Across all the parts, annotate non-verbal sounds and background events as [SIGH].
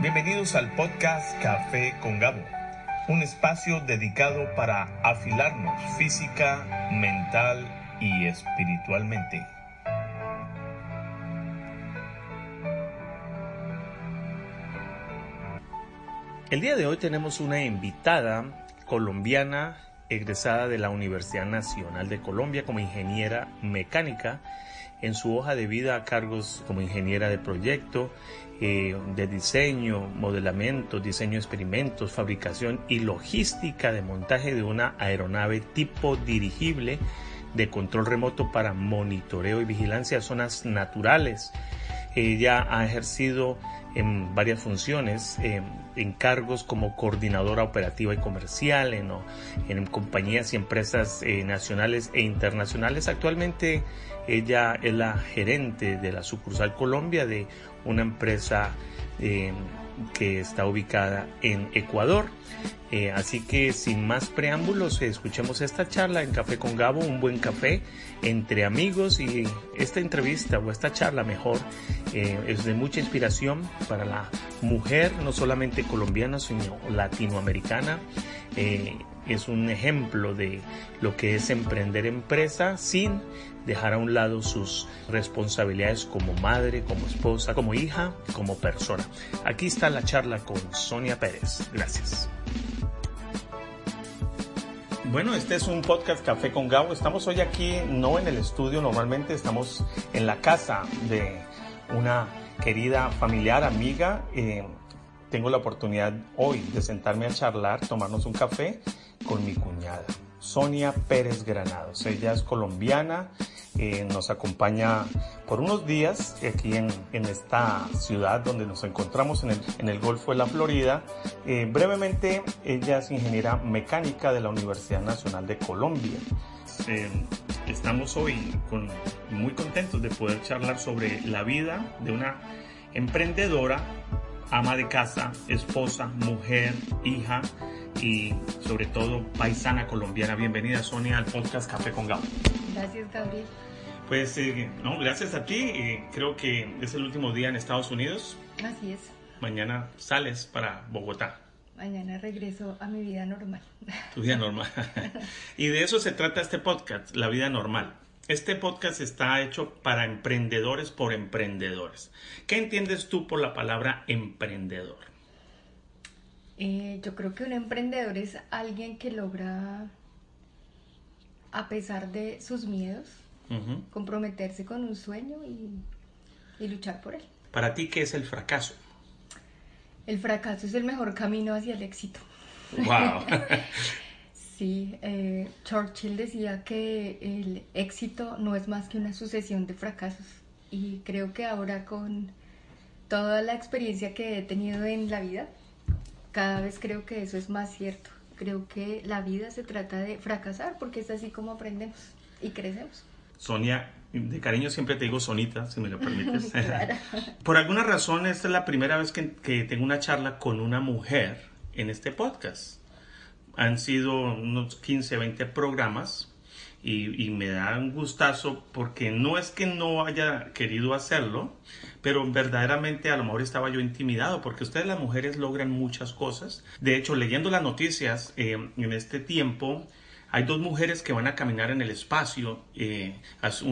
Bienvenidos al podcast Café con Gabo, un espacio dedicado para afilarnos física, mental y espiritualmente. El día de hoy tenemos una invitada colombiana egresada de la Universidad Nacional de Colombia como ingeniera mecánica en su hoja de vida a cargos como ingeniera de proyecto, eh, de diseño, modelamiento, diseño de experimentos, fabricación y logística de montaje de una aeronave tipo dirigible de control remoto para monitoreo y vigilancia de zonas naturales. Ella ha ejercido en varias funciones, en cargos como coordinadora operativa y comercial, en, compañías y empresas eh, nacionales e internacionales. Actualmente ella es la gerente de la sucursal Colombia de una empresa eh, que está ubicada en Ecuador. Eh, así que sin más preámbulos, escuchemos esta charla en Café con Gabo, un buen café entre amigos y esta entrevista o esta charla mejor eh, es de mucha inspiración para la mujer, no solamente colombiana, sino latinoamericana. es un ejemplo de lo que es emprender empresa sin dejar a un lado sus responsabilidades como madre, como esposa, como hija, como persona. Aquí está la charla con Sonia Pérez. Gracias. Bueno, este es un podcast Café con Gabo. Estamos hoy aquí, no en el estudio, normalmente estamos en la casa de una querida familiar, amiga. Eh, tengo la oportunidad hoy de sentarme a charlar, tomarnos un café con mi cuñada, Sonia Pérez Granados. Ella es colombiana, eh, nos acompaña por unos días aquí en, esta ciudad donde nos encontramos en el, Golfo de la Florida. Eh, brevemente, ella es ingeniera mecánica de la Universidad Nacional de Colombia. Eh, estamos hoy muy contentos de poder charlar sobre la vida de una emprendedora, ama de casa, esposa, mujer, hija y sobre todo paisana colombiana. Bienvenida Sonia al podcast Café con Gabo. Gracias Gabriel. Pues eh, no, gracias a ti. Eh, creo que es el último día en Estados Unidos. Así es. Mañana sales para Bogotá. Mañana regreso a mi vida normal. Tu vida normal. [LAUGHS] y de eso se trata este podcast, la vida normal. Este podcast está hecho para emprendedores por emprendedores. ¿Qué entiendes tú por la palabra emprendedor? Eh, yo creo que un emprendedor es alguien que logra, a pesar de sus miedos, comprometerse con un sueño y, luchar por él. ¿Para ti qué es el fracaso? El fracaso es el mejor camino hacia el éxito. ¡Wow! [LAUGHS] sí, eh, Churchill decía que el éxito no es más que una sucesión de fracasos. Y creo que ahora con toda la experiencia que he tenido en la vida, cada vez creo que eso es más cierto. Creo que la vida se trata de fracasar porque es así como aprendemos y crecemos. Sonia, de cariño siempre te digo Sonita, si me lo permites. [LAUGHS] [LAUGHS] Por alguna razón, esta es la primera vez que, tengo una charla con una mujer en este podcast. Han sido unos 15, 20 programas y, me da un gustazo porque no es que no haya querido hacerlo, pero verdaderamente a lo mejor estaba yo intimidado porque ustedes las mujeres logran muchas cosas. De hecho, leyendo las noticias eh, en este tiempo, hay dos mujeres que van a caminar en el espacio. Eh, es,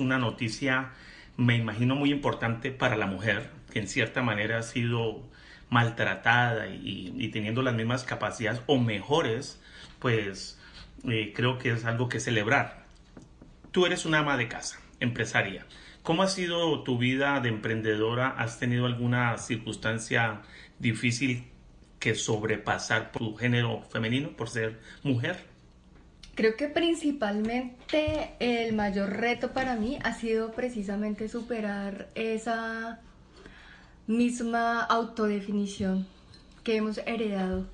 una noticia, me imagino, muy importante para la mujer, que en cierta manera ha sido maltratada y, teniendo las mismas capacidades o mejores, pues eh, creo que es algo que celebrar. Tú eres una ama de casa, empresaria. ¿Cómo ha sido tu vida de emprendedora? ¿Has tenido alguna circunstancia difícil que sobrepasar por tu género femenino, por ser mujer? Creo que principalmente el mayor reto para mí ha sido precisamente superar esa misma autodefinición que hemos heredado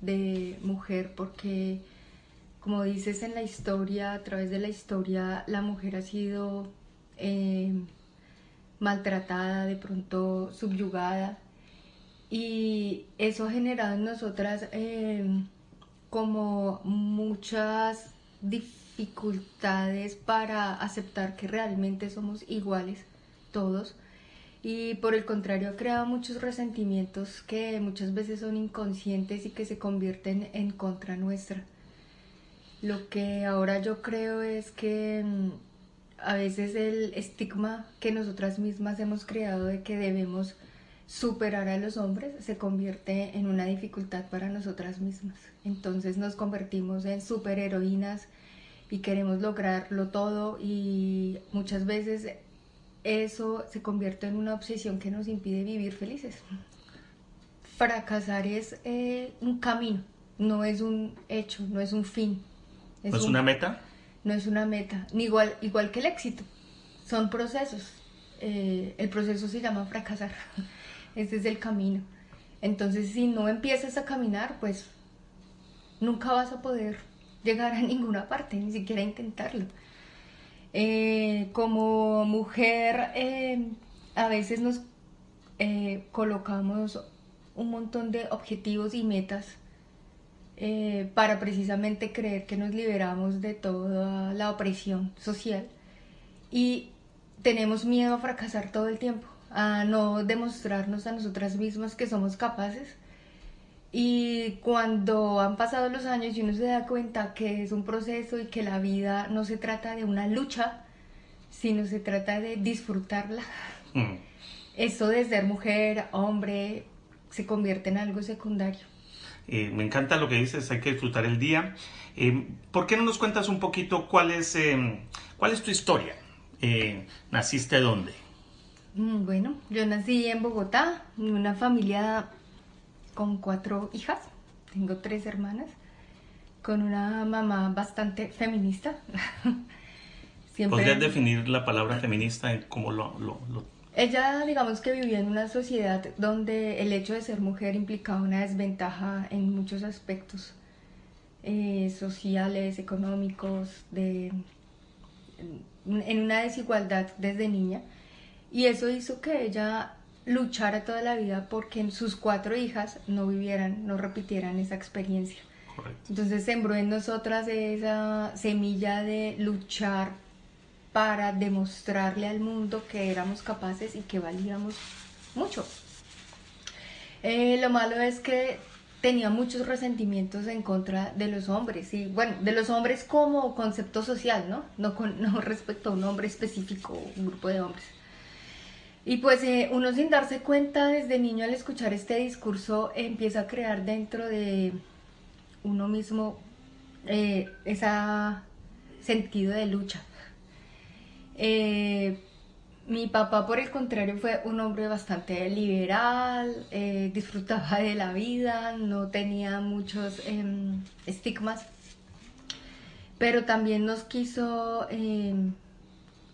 de mujer, porque como dices en la historia, a través de la historia, la mujer ha sido eh, maltratada, de pronto subyugada, y eso ha generado en nosotras... Eh, como muchas dificultades para aceptar que realmente somos iguales todos y por el contrario ha creado muchos resentimientos que muchas veces son inconscientes y que se convierten en contra nuestra. Lo que ahora yo creo es que mm, a veces el estigma que nosotras mismas hemos creado de que debemos superar a los hombres se convierte en una dificultad para nosotras mismas. Entonces nos convertimos en superheroínas y queremos lograrlo todo y muchas veces eso se convierte en una obsesión que nos impide vivir felices. Fracasar es eh, un camino, no es un hecho, no es un fin. ¿No es una meta? No es una meta, ni igual, igual que el éxito. Son procesos. Eh, el proceso se llama fracasar. [LAUGHS] Ese es el camino. Entonces, si no empiezas a caminar, pues nunca vas a poder llegar a ninguna parte, ni siquiera intentarlo. Eh, como mujer, eh, a veces nos eh, colocamos un montón de objetivos y metas para precisamente creer que nos liberamos de toda la opresión social. Y tenemos miedo a fracasar todo el tiempo, a no demostrarnos a nosotras mismas que somos capaces y cuando han pasado los años y uno se da cuenta que es un proceso y que la vida no se trata de una lucha, sino se trata de disfrutarla, mm. eso de ser mujer, hombre, se convierte en algo secundario. Eh, me encanta lo que dices, hay que disfrutar el día. Eh, ¿Por qué no nos cuentas un poquito cuál es, eh, cuál es tu historia? ¿Naciste dónde? Mm, bueno, yo nací en Bogotá, en una familia con cuatro hijas, tengo tres hermanas, con una mamá bastante feminista. [LAUGHS] ¿Podrías definir la palabra feminista como lo, lo, Ella, digamos que vivía en una sociedad donde el hecho de ser mujer implicaba una desventaja en muchos aspectos eh, sociales, económicos, de, en una desigualdad desde niña. Y eso hizo que ella luchara toda la vida porque sus cuatro hijas no vivieran, no repitieran esa experiencia. Entonces sembró en nosotras esa semilla de luchar para demostrarle al mundo que éramos capaces y que valíamos mucho. Eh, lo malo es que tenía muchos resentimientos en contra de los hombres, y bueno, de los hombres como concepto social, ¿no? No, con, [LAUGHS] no respecto a un hombre específico, un grupo de hombres. Y pues eh, uno sin darse cuenta desde niño al escuchar este discurso empieza a crear dentro de uno mismo eh, ese sentido de lucha. Eh, mi papá, por el contrario, fue un hombre bastante liberal, disfrutaba de la vida, no tenía muchos em, estigmas, pero también nos quiso em,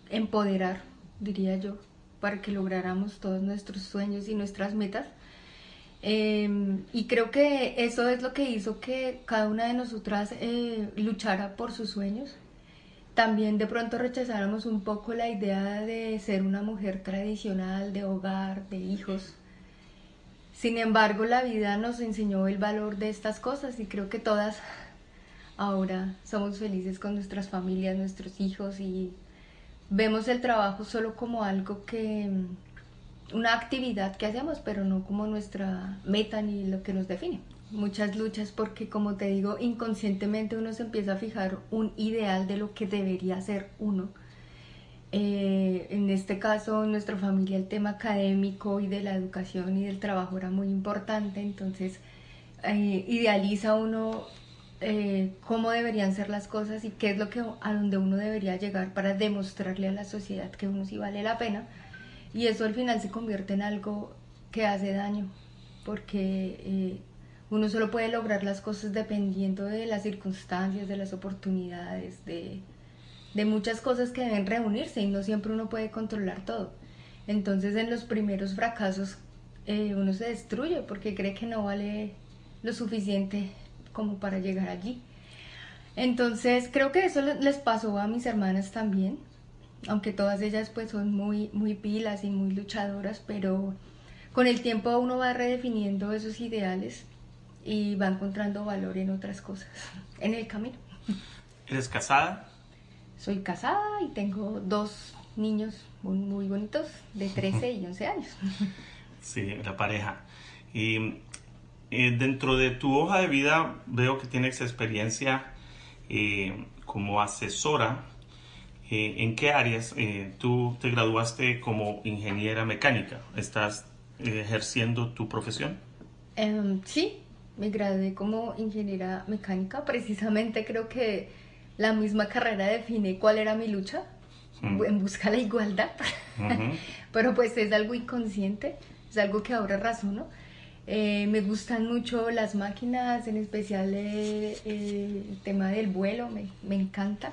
empoderar, diría yo para que lográramos todos nuestros sueños y nuestras metas. Em, y creo que eso es lo que hizo que cada una de nosotras eh, luchara por sus sueños. También de pronto rechazáramos un poco la idea de ser una mujer tradicional, de hogar, de hijos. Sin embargo, la vida nos enseñó el valor de estas cosas y creo que todas ahora somos felices con nuestras familias, nuestros hijos y vemos el trabajo solo como algo que, mm, una actividad que hacemos, pero no como nuestra meta ni lo que nos define. Muchas luchas porque, como te digo, inconscientemente uno se empieza a fijar un ideal de lo que debería ser uno. Eh, en este caso, en nuestra familia, el tema académico y de la educación y del trabajo era muy importante, entonces eh, idealiza uno eh, cómo deberían ser las cosas y qué es lo que a donde uno debería llegar para demostrarle a la sociedad que uno sí vale la pena y eso al final se convierte en algo que hace daño porque eh, uno solo puede lograr las cosas dependiendo de las circunstancias, de las oportunidades, de, muchas cosas que deben reunirse y no siempre uno puede controlar todo. Entonces en los primeros fracasos eh, uno se destruye porque cree que no vale lo suficiente como para llegar allí. Entonces creo que eso les pasó a mis hermanas también, aunque todas ellas pues son muy, muy pilas y muy luchadoras, pero con el tiempo uno va redefiniendo esos ideales y va encontrando valor en otras cosas en el camino. ¿Eres casada? Soy casada y tengo dos niños muy, bonitos de 13 y 11 años. Sí, la pareja. Y eh, dentro de tu hoja de vida veo que tienes experiencia eh, como asesora. Eh, ¿En qué áreas tú te graduaste como ingeniera mecánica? ¿Estás ejerciendo tu profesión? Em, sí, me gradué como ingeniera mecánica. Precisamente creo que la misma carrera define cuál era mi lucha en busca de la igualdad. [LAUGHS] Pero pues es algo inconsciente, es algo que ahora razono. Eh, me gustan mucho las máquinas, en especial eh, el tema del vuelo, me, me encanta.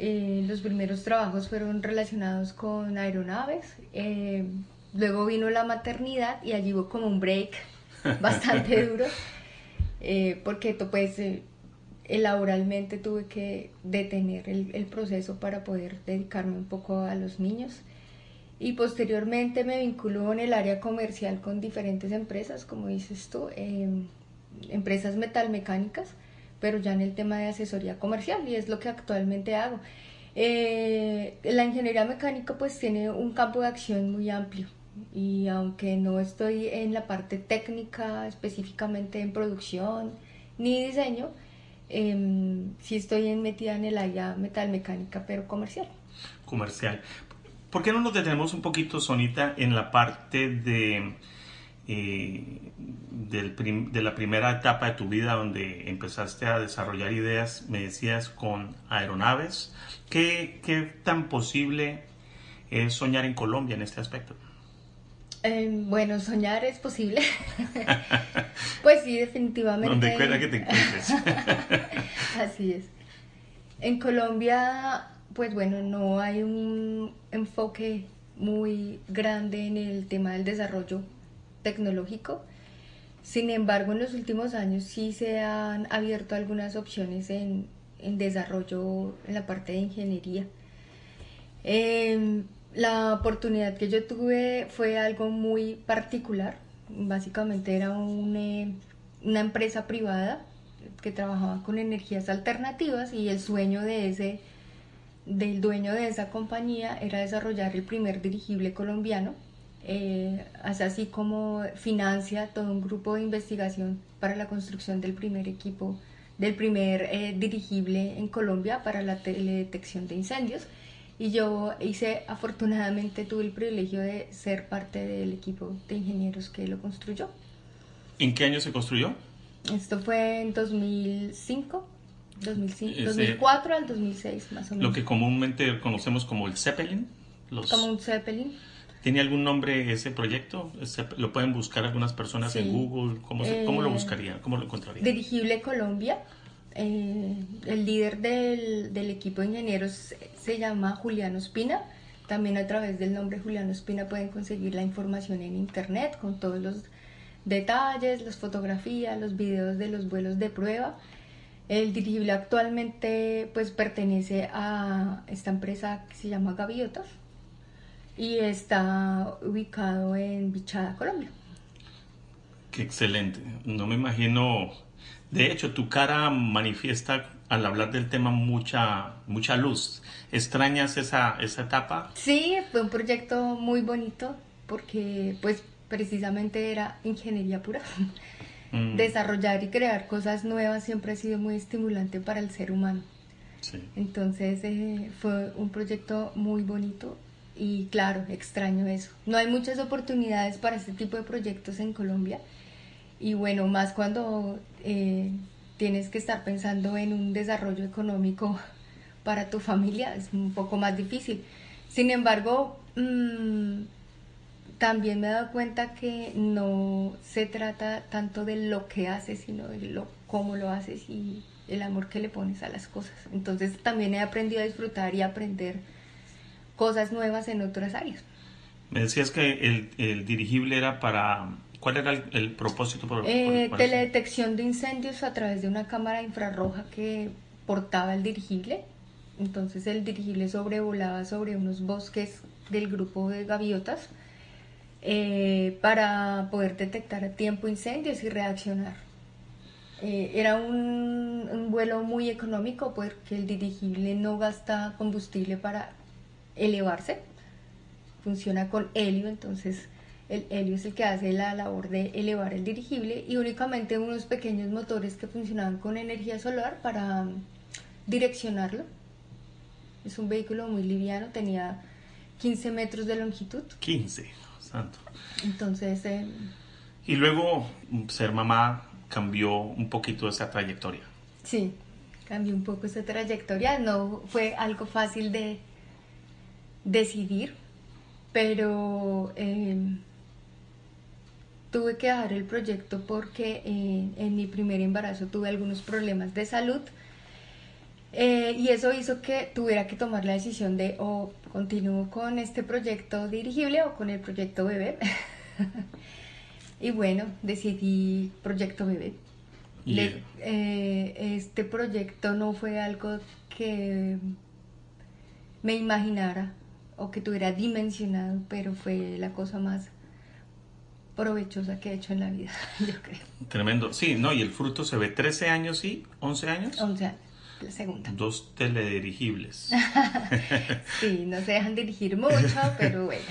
Eh, los primeros trabajos fueron relacionados con aeronaves. luego vino la maternidad y allí hubo como un break [LAUGHS] bastante duro, porque pues laboralmente tuve que detener el, el, proceso para poder dedicarme un poco a los niños. Y posteriormente me vinculó en el área comercial con diferentes empresas, como dices tú, em, empresas metalmecánicas, pero ya en el tema de asesoría comercial, y es lo que actualmente hago. Eh, la ingeniería mecánica pues tiene un campo de acción muy amplio y aunque no estoy en la parte técnica específicamente en producción ni diseño, eh, sí estoy metida en el área metalmecánica pero comercial. Comercial. ¿Por qué no nos detenemos un poquito, Sonita, en la parte de, eh, de la primera etapa de tu vida donde empezaste a desarrollar ideas, me decías, con aeronaves? ¿Qué, qué tan posible es soñar en Colombia en este aspecto? Em, bueno, soñar es posible. [LAUGHS] pues sí, definitivamente. Donde quiera que te encuentres. [LAUGHS] Así es. En Colombia, pues bueno, no hay un enfoque muy grande en el tema del desarrollo tecnológico. Sin embargo, en los últimos años sí se han abierto algunas opciones en, en desarrollo en la parte de ingeniería. Eh, la oportunidad que yo tuve fue algo muy particular. Básicamente era eh, una empresa privada que trabajaba con energías alternativas y el sueño de ese del dueño de esa compañía era desarrollar el primer dirigible colombiano, eh, así como financia todo un grupo de investigación para la construcción del primer equipo, del primer eh, dirigible en Colombia para la teledetección de incendios y yo hice, afortunadamente tuve el privilegio de ser parte del equipo de ingenieros que lo construyó. ¿En qué año se construyó? Esto fue en 2005, 2005 2004 al 2006 más o menos. Lo que comúnmente conocemos como el Zeppelin. Como un Zeppelin. ¿Tiene algún nombre ese proyecto? ¿Lo pueden buscar algunas personas en Google? ¿Cómo, ¿Cómo, lo eh, buscarían? ¿Cómo lo encontrarían? Dirigible Colombia. Eh, el líder del, del, equipo de ingenieros se llama Juliano Espina. También a través del nombre Juliano Espina pueden conseguir la información en internet con todos los detalles, las fotografías, los videos de los vuelos de prueba. El dirigible actualmente pues pertenece a esta empresa que se llama Gaviotas y está ubicado en Bichada, Colombia. Qué excelente. No me imagino de hecho, tu cara manifiesta al hablar del tema mucha, mucha luz. ¿Extrañas esa, esa etapa? Sí, fue un proyecto muy bonito porque pues precisamente era ingeniería pura. Mm. Desarrollar y crear cosas nuevas siempre ha sido muy estimulante para el ser humano. Sí. Entonces eh, fue un proyecto muy bonito y claro, extraño eso. No hay muchas oportunidades para este tipo de proyectos en Colombia y bueno, más cuando eh, tienes que estar pensando en un desarrollo económico para tu familia, es un poco más difícil. Sin embargo, mm, también me he dado cuenta que no se trata tanto de lo que haces, sino de lo, cómo lo haces y el amor que le pones a las cosas. Entonces también he aprendido a disfrutar y aprender cosas nuevas en otras áreas. Me decías que el, el dirigible era para ¿Cuál era el, propósito? Por, eh, teledetección de incendios a través de una cámara infrarroja que portaba el dirigible. Entonces el dirigible sobrevolaba sobre unos bosques del grupo de gaviotas eh, para poder detectar a tiempo incendios y reaccionar. Eh, era un, un, vuelo muy económico porque el dirigible no gasta combustible para elevarse. Funciona con helio, entonces el helio es el que hace la labor de elevar el dirigible y únicamente unos pequeños motores que funcionaban con energía solar para mm, direccionarlo. Es un vehículo muy liviano, tenía 15 metros de longitud. 15, santo. Entonces... Eh, y luego ser mamá cambió un poquito esa trayectoria. Sí, cambió un poco esa trayectoria. No fue algo fácil de decidir, pero eh, tuve que dejar el proyecto porque eh, en mi primer embarazo tuve algunos problemas de salud. Y eso hizo que tuviera que tomar la decisión de o continúo con este proyecto dirigible o con el proyecto bebé. [LAUGHS] Y bueno, decidí Proyecto Bebé. Eh, este proyecto no fue algo que me imaginara o que tuviera dimensionado, pero fue la cosa más provechosa que he hecho en la vida, [LAUGHS] yo creo. Tremendo. Sí, no, y el fruto se ve 13 años y 11 años. 11 años, la segunda. Dos teledirigibles. [LAUGHS] sí, no se dejan dirigir mucho, [LAUGHS] pero bueno.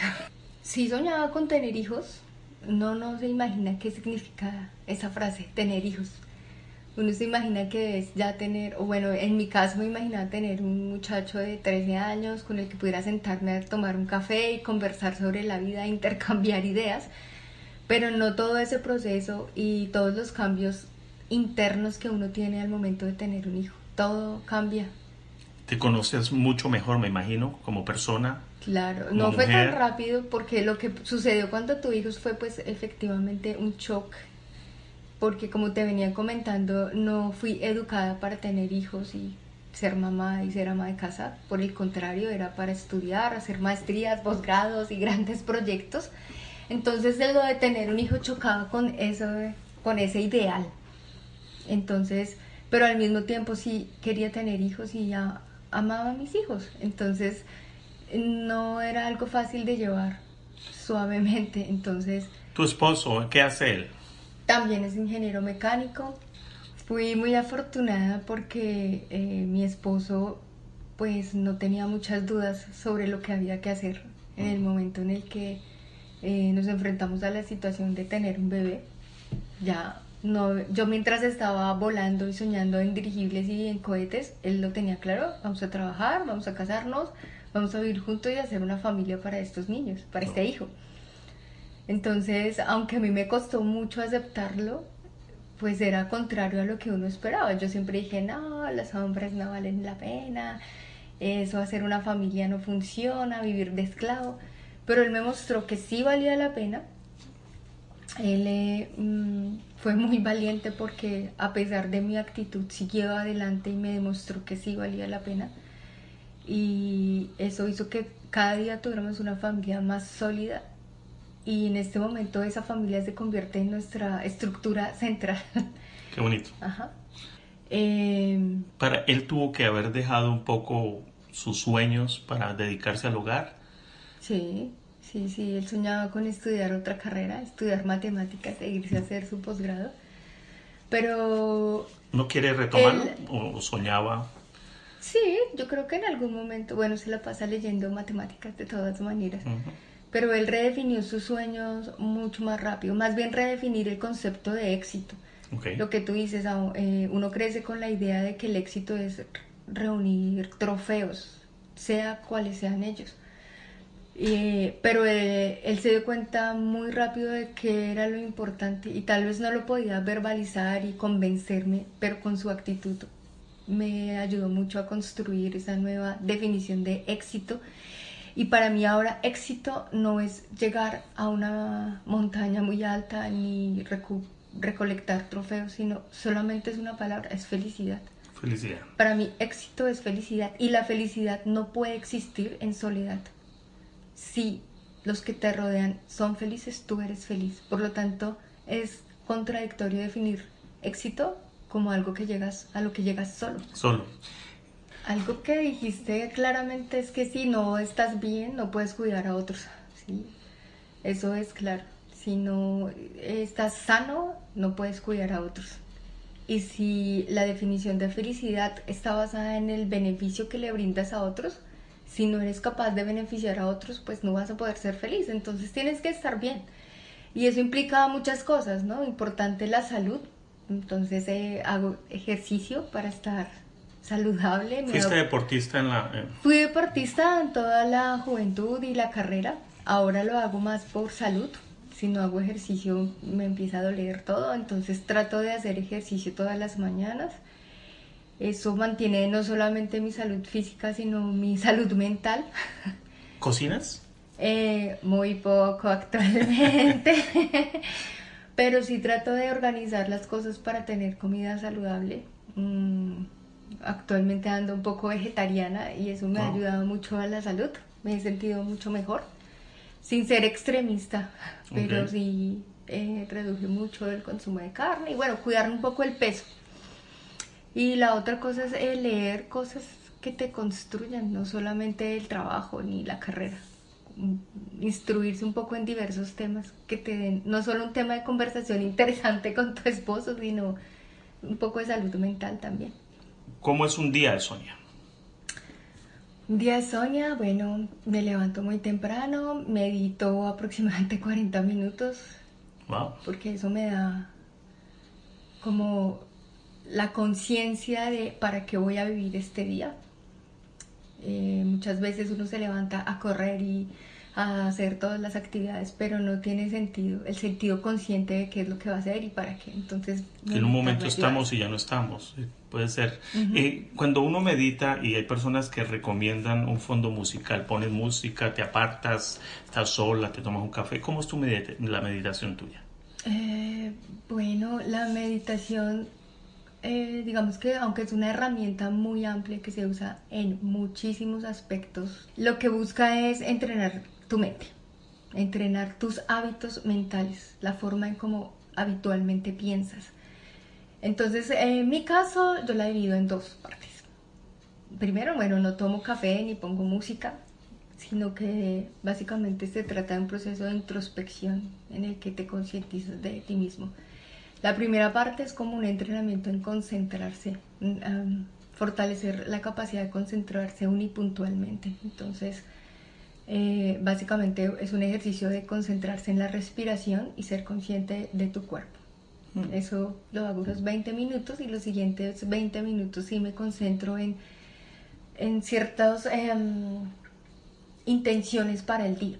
Sí soñaba con tener hijos, no, no se imagina qué significa esa frase, tener hijos. Uno se imagina que es ya tener, o bueno, en mi caso me imaginaba tener un muchacho de 13 años con el que pudiera sentarme a tomar un café y conversar sobre la vida, [LAUGHS] intercambiar ideas, pero no todo ese proceso y todos los cambios internos que uno tiene al momento de tener un hijo. Todo cambia. Te conoces mucho mejor, me imagino, como persona, Claro, no fue tan rápido porque lo que sucedió cuando tu hijo fue pues efectivamente un shock, porque como te venía comentando, no fui educada para tener hijos y ser mamá y ser ama de casa, por el contrario, era para estudiar, hacer maestrías, posgrados y grandes proyectos. Entonces, lo de tener un hijo chocaba con eso, con ese ideal. Entonces, pero al mismo tiempo sí quería tener hijos y ya amaba a mis hijos. Entonces, no era algo fácil de llevar suavemente, entonces... ¿Tu esposo qué hace él? También es ingeniero mecánico. Fui muy afortunada porque eh, mi esposo pues no tenía muchas dudas sobre lo que había que hacer en el momento en el que eh, nos enfrentamos a la situación de tener un bebé. Ya no, yo mientras estaba volando y soñando en dirigibles y en cohetes, él lo tenía claro, vamos a trabajar, vamos a casarnos, vamos a vivir juntos y hacer una familia para estos niños, para este hijo. Entonces, aunque a mí me costó mucho aceptarlo, pues era contrario a lo que uno esperaba. Yo siempre dije, no, los hombres no valen la pena, eso hacer una familia no funciona, vivir de esclavo. Pero él me mostró que sí valía la pena. Él eh, mm, fue muy valiente porque a pesar de mi actitud siguió adelante y me demostró que sí valía la pena y eso hizo que cada día tuviéramos una familia más sólida y en este momento esa familia se convierte en nuestra estructura central. [LAUGHS] Qué bonito. Ajá. Em, para él tuvo que haber dejado un poco sus sueños para dedicarse al hogar. Sí, sí, sí, él soñaba con estudiar otra carrera, estudiar matemáticas e irse a hacer su posgrado. Pero... ¿No quiere retomarlo o soñaba? Sí, yo creo que en algún momento, bueno, se la pasa leyendo matemáticas de todas maneras, pero él redefinió sus sueños mucho más rápido, más bien redefinir el concepto de éxito. Lo que tú dices, eh, uno crece con la idea de que el éxito es reunir trofeos, sea cuales sean ellos. Pero eh, él se dio cuenta muy rápido de que era lo importante y tal vez no lo podía verbalizar y convencerme, pero con su actitud me ayudó mucho a construir esa nueva definición de éxito. Y para mí ahora éxito no es llegar a una montaña muy alta ni recolectar trofeos, sino solamente es una palabra, es felicidad. Felicidad. Para mí éxito es felicidad y la felicidad no puede existir en soledad. Si los que te rodean son felices, tú eres feliz. Por lo tanto, es contradictorio definir éxito como algo que llegas, a lo que llegas solo. Solo. Algo que dijiste claramente es que si no estás bien, no puedes cuidar a otros. ¿sí? Eso es claro. Si no estás sano, no puedes cuidar a otros. Y si la definición de felicidad está basada en el beneficio que le brindas a otros, Si no eres capaz de beneficiar a otros, pues no vas a poder ser feliz. Entonces tienes que estar bien. Y eso implica muchas cosas, ¿no? Importante la salud. Entonces eh, hago ejercicio para estar saludable. ¿Fuiste deportista en la...? Fui deportista en toda la juventud y la carrera. Ahora lo hago más por salud. Si no hago ejercicio me empieza a doler todo. Entonces trato de hacer ejercicio todas las mañanas. Eso mantiene no solamente mi salud física, sino mi [LAUGHS] salud mental. ¿Cocinas? Eh, muy poco actualmente. [LAUGHS] Pero sí trato de organizar las cosas para tener comida saludable. Mm, actualmente ando un poco vegetariana y eso me ha ayudado mucho a la salud. Me he sentido mucho mejor, sin ser extremista, pero sí eh, reduje mucho el consumo de carne y bueno, cuidar un poco el peso. Y la otra cosa es leer cosas que te construyan, no solamente el trabajo ni la carrera. Instruirse un poco en diversos temas que te den no solo un tema de conversación [LAUGHS] interesante con tu esposo, sino un poco de salud mental también. ¿Cómo es un día de Sonia? Un día de Sonia, bueno, me levanto muy temprano, medito aproximadamente [LAUGHS] 40 minutos. Wow. Porque eso me da como la conciencia de para qué voy a vivir este día. Eh, muchas veces uno se levanta a correr y a hacer todas las actividades, pero no tiene sentido, el sentido consciente de qué es lo que va a hacer y para qué. Entonces, en un momento estamos y ya no estamos, puede ser. Eh, cuando uno medita y hay personas que recomiendan un fondo musical, pones música, te apartas, estás sola, te tomas un café, ¿cómo es tu la meditación tuya? Eh, bueno, la meditación digamos que aunque es una herramienta muy amplia que se usa en muchísimos aspectos, lo que busca es entrenar tu mente, entrenar tus hábitos mentales, la forma en cómo habitualmente piensas. Entonces, en mi caso, yo la divido en dos partes. Primero, bueno, no tomo café ni pongo música, sino que básicamente se trata de un proceso de introspección en el que te concientizas de ti mismo. La primera parte es como un entrenamiento en concentrarse, fortalecer la capacidad de concentrarse unipuntualmente. Entonces, eh, básicamente es un ejercicio de concentrarse en la respiración y ser consciente de tu cuerpo. Mm. Eso lo hago unos 20 minutos y los siguientes 20 minutos sí me concentro en, en ciertas em, intenciones para el día.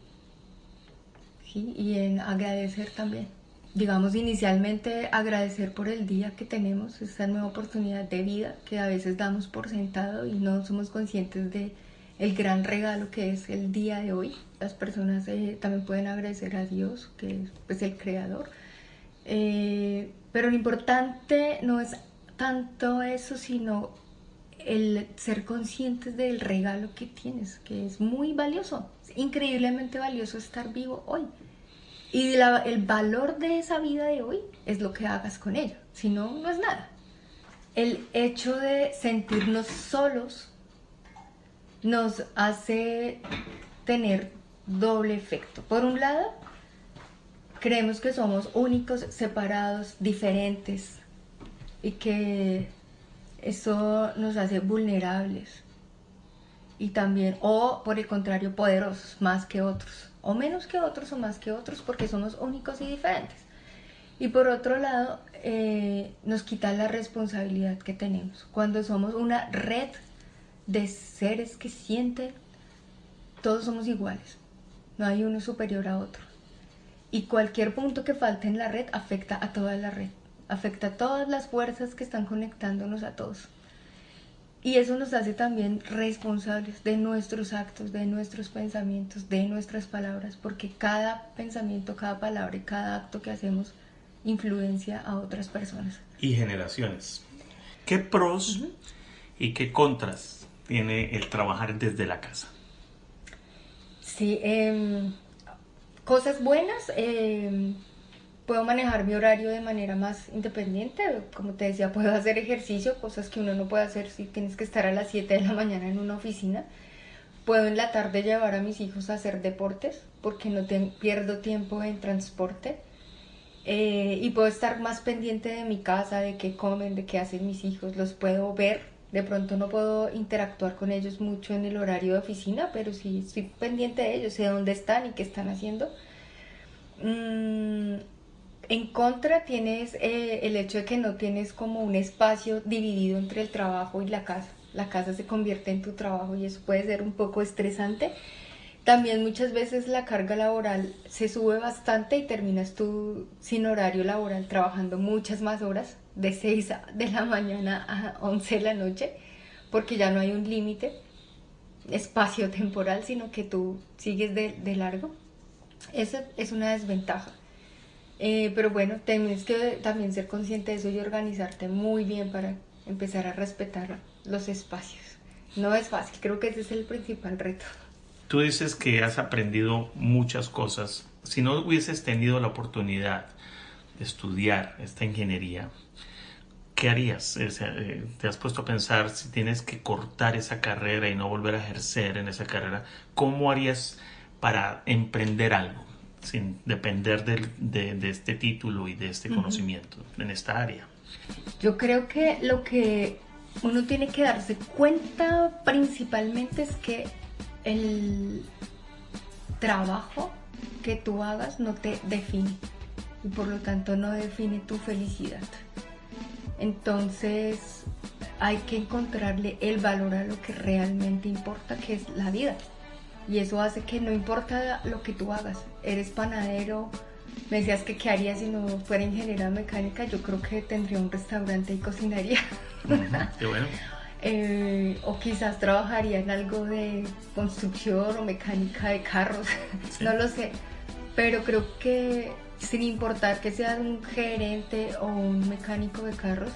Y en agradecer también. Digamos, inicialmente agradecer por el día que tenemos, esta nueva oportunidad de vida que a veces damos por sentado y no somos conscientes de el gran regalo que es el día de hoy. Las personas eh, también pueden agradecer a Dios, que es pues, el creador. Eh, pero lo importante no es tanto eso, sino el ser conscientes del regalo que tienes, que es muy valioso, es increíblemente valioso estar vivo hoy. Y el valor de esa vida de hoy es lo que hagas con ella, si no, no es nada. El hecho de sentirnos solos nos hace tener doble efecto. Por un lado, creemos que somos únicos, separados, diferentes y que eso nos hace vulnerables y también, o por el contrario, poderosos más que otros, o menos que otros o más que otros porque somos únicos y diferentes. Y por otro lado, eh, nos quita la responsabilidad que tenemos. Cuando somos una red de seres que sienten, todos somos iguales, no hay uno superior a otro. Y cualquier punto que falte en la red afecta a toda la red, afecta a todas las fuerzas que están conectándonos a todos. Y eso nos hace también responsables de nuestros actos, de nuestros pensamientos, de nuestras palabras, porque cada pensamiento, cada palabra y cada acto que hacemos influencia a otras personas. Y generaciones. ¿Qué pros y qué contras tiene el trabajar desde la casa? Sí, em, cosas buenas. Em, puedo manejar mi horario de manera más independiente. Como te decía, puedo hacer ejercicio, cosas que uno no puede hacer si tienes que estar a las 7 de la mañana en una oficina. Puedo en la tarde llevar a mis hijos a hacer deportes porque no pierdo tiempo en transporte. Eh, y puedo estar más pendiente de mi casa, de qué comen, de qué hacen mis hijos. Los puedo ver De pronto no puedo interactuar con ellos mucho en el horario de oficina, pero sí estoy pendiente de ellos, sé dónde están y qué están haciendo. Mm, en contra tienes eh, el hecho de que no tienes como un espacio dividido entre el trabajo y la casa. La casa se convierte en tu trabajo y eso puede ser un poco estresante. También muchas veces la carga laboral se sube bastante y terminas tú sin horario laboral trabajando muchas más horas, de 6 de la mañana a 11 de la noche, porque ya no hay un límite espacio temporal, sino que tú sigues de, largo. Esa es una desventaja. Eh, pero bueno, tienes que también ser consciente de eso y organizarte muy bien para empezar a respetar los espacios. No es fácil, creo que ese es el principal reto. Tú dices que has aprendido muchas cosas. Si no hubieses tenido la oportunidad de estudiar esta ingeniería, ¿qué harías? Eh, ¿Te has puesto a pensar si tienes que cortar esa carrera y no volver a ejercer en esa carrera? ¿Cómo harías para emprender algo sin depender de, este título y de este conocimiento en esta área? Yo creo que lo que uno tiene que darse cuenta principalmente es que el trabajo que tú hagas no te define y por lo tanto no define tu felicidad. Entonces hay que encontrarle el valor a lo que realmente importa, que es la vida. Y eso hace que no importa lo que tú hagas, eres panadero, me decías que qué haría si no fuera ingeniera mecánica, yo creo que tendría un restaurante y cocinaría. qué bueno. [LAUGHS] Eh, o quizás trabajaría en algo de construcción o mecánica de carros, [LAUGHS] no lo sé. Pero creo que sin importar que seas un gerente o un mecánico de carros,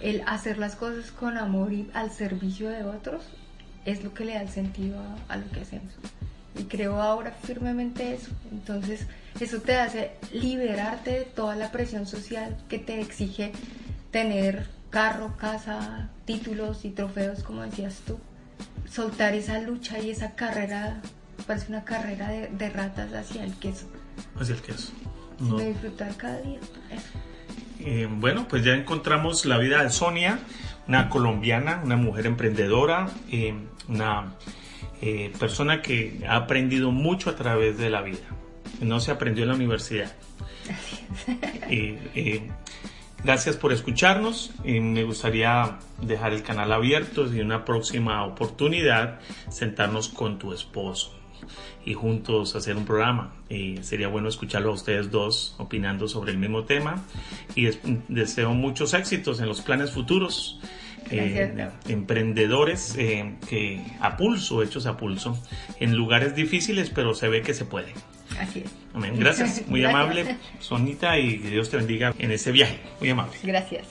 el hacer las cosas con amor y al servicio de otros es lo que le da el sentido a, a lo que hacemos. Y creo ahora firmemente eso. Entonces, eso te hace liberarte de toda la presión social que te exige tener carro, casa, títulos y trofeos, como decías tú. Soltar esa lucha y esa carrera, parece una carrera de, ratas hacia el queso. Hacia el queso. De disfrutar cada día. Eh, bueno, pues ya encontramos la vida de Sonia, una colombiana, una mujer emprendedora, eh, una eh, persona que ha aprendido mucho a través de la vida. No se aprendió en la universidad. Gracias por escucharnos. y me gustaría dejar el canal abierto y una próxima oportunidad sentarnos con tu esposo y juntos hacer un programa. sería bueno escucharlo a ustedes dos opinando sobre el mismo tema y deseo muchos éxitos en los planes futuros. Eh, emprendedores eh, que a pulso, hechos a pulso, en lugares difíciles, pero se ve que se puede. Así es. Amén. Gracias, [LAUGHS] muy amable, Sonita, y que Dios te bendiga en ese viaje. Muy amable. Gracias.